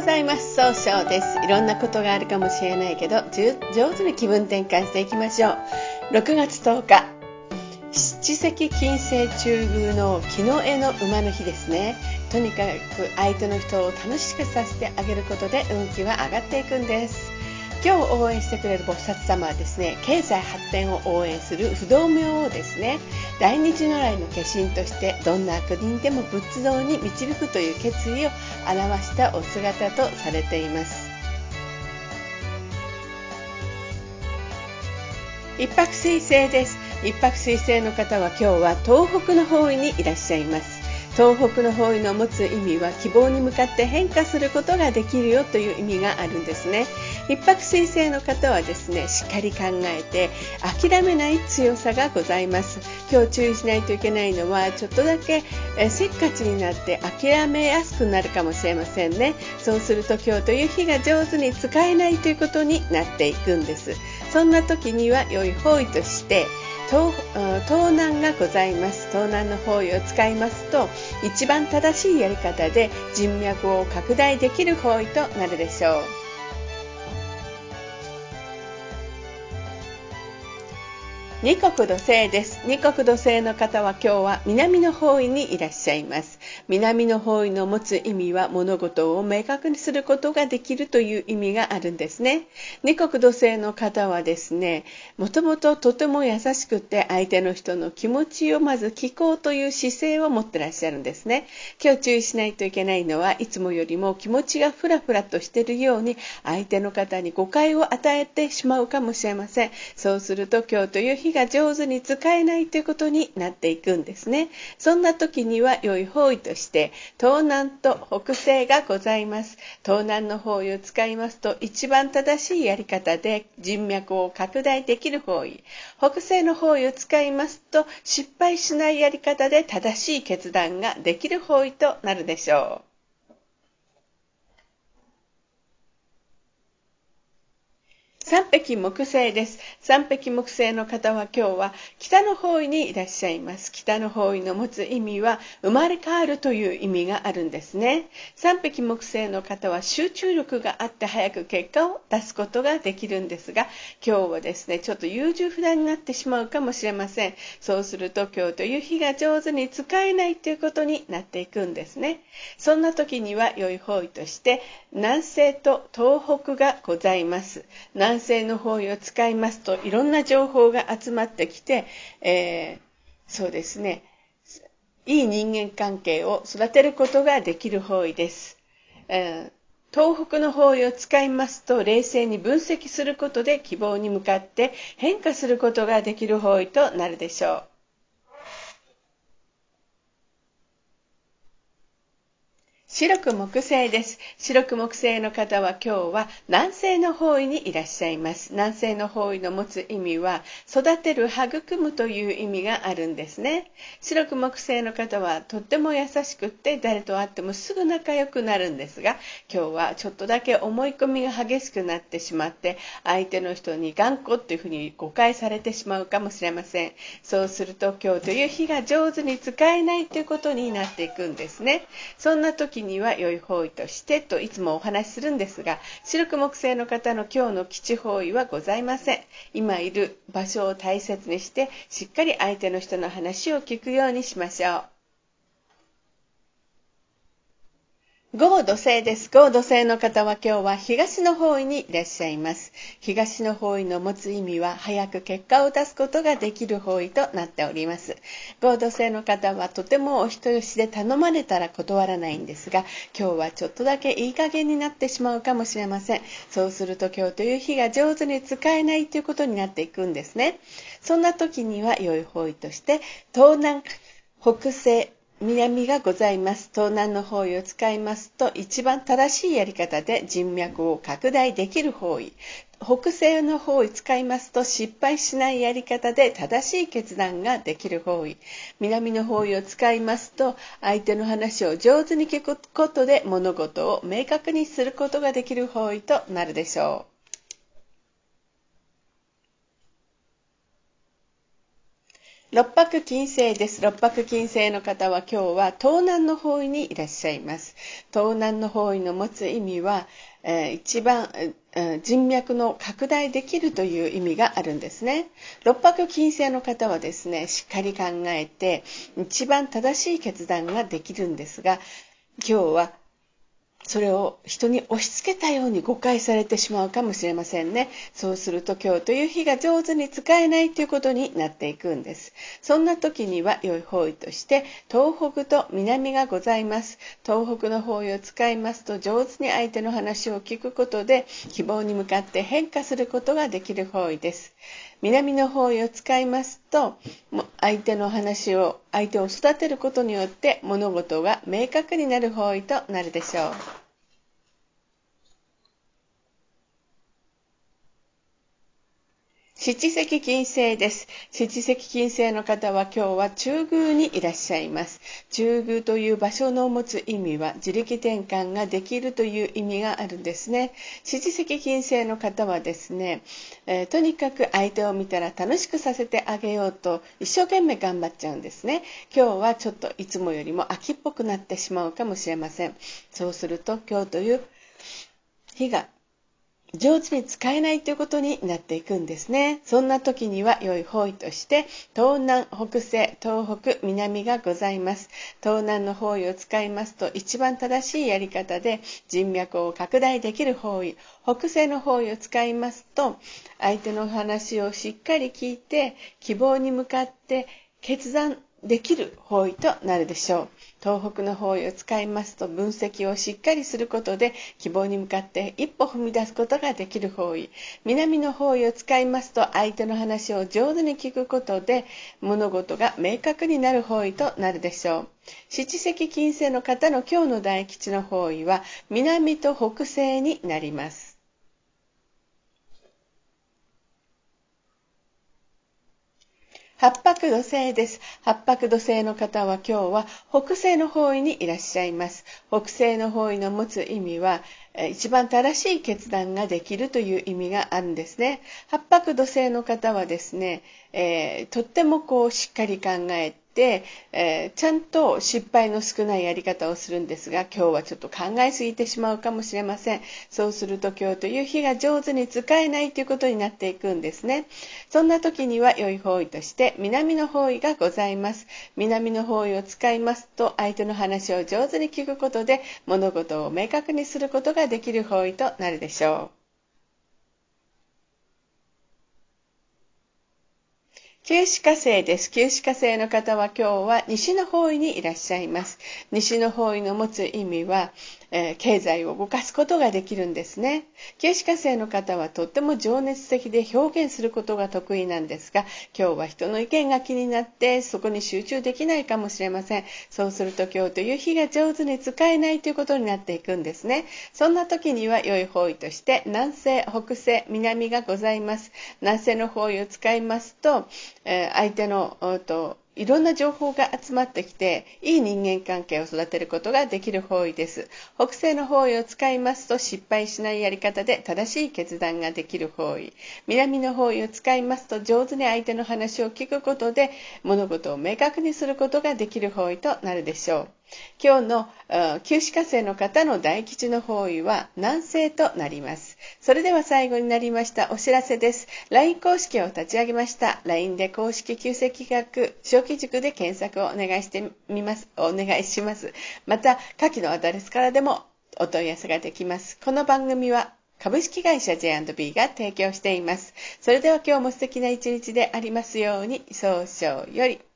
ございます。総称です。いろんなことがあるかもしれないけど上手に気分転換していきましょう。6月10日。七石金星中宮の木の絵の馬の日ですね。とにかく相手の人を楽しくさせてあげることで運気は上がっていくんです。今日応援してくれる菩薩様はですね経済発展を応援する不動明王ですね。大日如来の化身としてどんな悪人でも仏道に導くという決意を表したお姿とされています。一泊水星です。一泊水星の方は今日は東北の方位にいらっしゃいます。東北の方位の持つ意味は希望に向かって変化することができるよという意味があるんですね。一泊水星の方はですねしっかり考えて諦めない強さがございます。今日注意しないといけないのはちょっとだけえせっかちになって諦めやすくなるかもしれませんね。そうすると今日という日が上手に使えないということになっていくんです。そんな時には良い方位として盗難がございます。盗難の方位を使いますと一番正しいやり方で人脈を拡大できる方位となるでしょう。二国土星です。二国土星の方は今日は南の方位にいらっしゃいます。南の方位の持つ意味は物事を明確にすることができるという意味があるんですね。二国土星の方はですねもともととても優しくて相手の人の気持ちをまず聞こうという姿勢を持ってらっしゃるんですね。今日注意しないといけないのはいつもよりも気持ちがふらふらとしているように相手の方に誤解を与えてしまうかもしれません。そうすると今日という日が上手に使えないということになっていくんですね。そんな時には良い方位として東南と北西がございます。東南の方位を使いますと一番正しいやり方で人脈を拡大できる方位。北西の方位を使いますと失敗しないやり方で正しい決断ができる方位となるでしょう。三匹木星です。三匹木星の方は今日は北の方位にいらっしゃいます。北の方位の持つ意味は生まれ変わるという意味があるんですね。三匹木星の方は集中力があって早く結果を出すことができるんですが、今日はですね、ちょっと優柔不断になってしまうかもしれません。そうすると今日という日が上手に使えないということになっていくんですね。そんな時には良い方位として南西と東北がございます。南性の方位を使いますといろんな情報が集まってきて、えー、そうですね。いい人間関係を育てることができる方位です、えー、東北の方位を使いますと冷静に分析することで希望に向かって変化することができる方位となるでしょう。白く木星です。白く木星の方は今日は南西の方位にいらっしゃいます。南西の方位の持つ意味は育てる、育むという意味があるんですね。白く木星の方はとっても優しくって誰と会ってもすぐ仲良くなるんですが、今日はちょっとだけ思い込みが激しくなってしまって相手の人に頑固っていうふうに誤解されてしまうかもしれません。そうすると今日という日が上手に使えないということになっていくんですね。そんな時にには良い方位としてといつもお話しするんですが白く木星の方の今日の基地方位はございません。今いる場所を大切にしてしっかり相手の人の話を聞くようにしましょう。合土星です。合土星の方は今日は東の方位にいらっしゃいます。東の方位の持つ意味は早く結果を出すことができる方位となっております。合土星の方はとてもお人よしで頼まれたら断らないんですが、今日はちょっとだけいい加減になってしまうかもしれません。そうすると今日という日が上手に使えないということになっていくんですね。そんな時には良い方位として、東南、北西、南がございます。東南の方位を使いますと、一番正しいやり方で人脈を拡大できる方位。北西の方位使いますと失敗しないやり方で正しい決断ができる方位。南の方位を使いますと相手の話を上手に聞くことで物事を明確にすることができる方位となるでしょう。六白金星です。六白金星の方は今日は東南の方位にいらっしゃいます。東南の方位の持つ意味は、えー、一番、えー、人脈の拡大できるという意味があるんですね。六白金星の方はですね、しっかり考えて一番正しい決断ができるんですが、今日はそれを人に押し付けたように誤解されてしまうかもしれませんね。そうすると今日という日が上手に使えないということになっていくんです。そんな時には良い方位として東北と南がございます。東北の方位を使いますと上手に相手の話を聞くことで希望に向かって変化することができる方位です。南の方位を使いますと相手の話を相手を育てることによって物事が明確になる方位となるでしょう。七石金星です。七石金星の方は今日は中宮にいらっしゃいます。中宮という場所の持つ意味は自力転換ができるという意味があるんですね。七石金星の方はですね、えー、とにかく相手を見たら楽しくさせてあげようと一生懸命頑張っちゃうんですね。今日はちょっといつもよりも秋っぽくなってしまうかもしれません。そうすると今日という日が上手に使えないということになっていくんですね。そんな時には良い方位として東南、北西、東北、南がございます。東南の方位を使いますと一番正しいやり方で人脈を拡大できる方位。北西の方位を使いますと相手の話をしっかり聞いて希望に向かって決断できる方位となるでしょう。東北の方位を使いますと分析をしっかりすることで希望に向かって一歩踏み出すことができる方位。南の方位を使いますと相手の話を上手に聞くことで物事が明確になる方位となるでしょう。七石金星の方の今日の大吉の方位は南と北西になります。八白土星です。八白土星の方は今日は北西の方位にいらっしゃいます。北西の方位の持つ意味は、一番正しい決断ができるという意味があるんですね。八白土星の方はですね、えー、とってもこうしっかり考え、えー、ちゃんと失敗の少ないやり方をするんですが今日はちょっと考えすぎてしまうかもしれません。そうすると今日という日が上手に使えないということになっていくんですね。そんな時には良い方位として南の方位がございます。南の方位を使いますと相手の話を上手に聞くことで物事を明確にすることができる方位となるでしょう。九死火星です。九死火星の方は今日は西の方位にいらっしゃいます。西の方位の持つ意味は、えー、経済を動かすことができるんですね。九死火星の方はとっても情熱的で表現することが得意なんですが、今日は人の意見が気になってそこに集中できないかもしれません。そうすると今日という日が上手に使えないということになっていくんですね。そんな時には良い方位として南西、北西、南がございます。南西の方位を使いますと、えー、相手のといろんな情報が集まってきて、いい人間関係を育てることができる方位です。北西の方位を使いますと失敗しないやり方で正しい決断ができる方位。南の方位を使いますと上手に相手の話を聞くことで物事を明確にすることができる方位となるでしょう。今日の旧歯科生の方の大吉の方位は南西となります。それでは最後になりましたお知らせです。LINE 公式を立ち上げました。LINE で公式旧世企画、小規塾で検索をお願いしてみます。お願いします。また、下記のアドレスからでもお問い合わせができます。この番組は株式会社 J&B が提供しています。それでは今日も素敵な一日でありますように、早々より。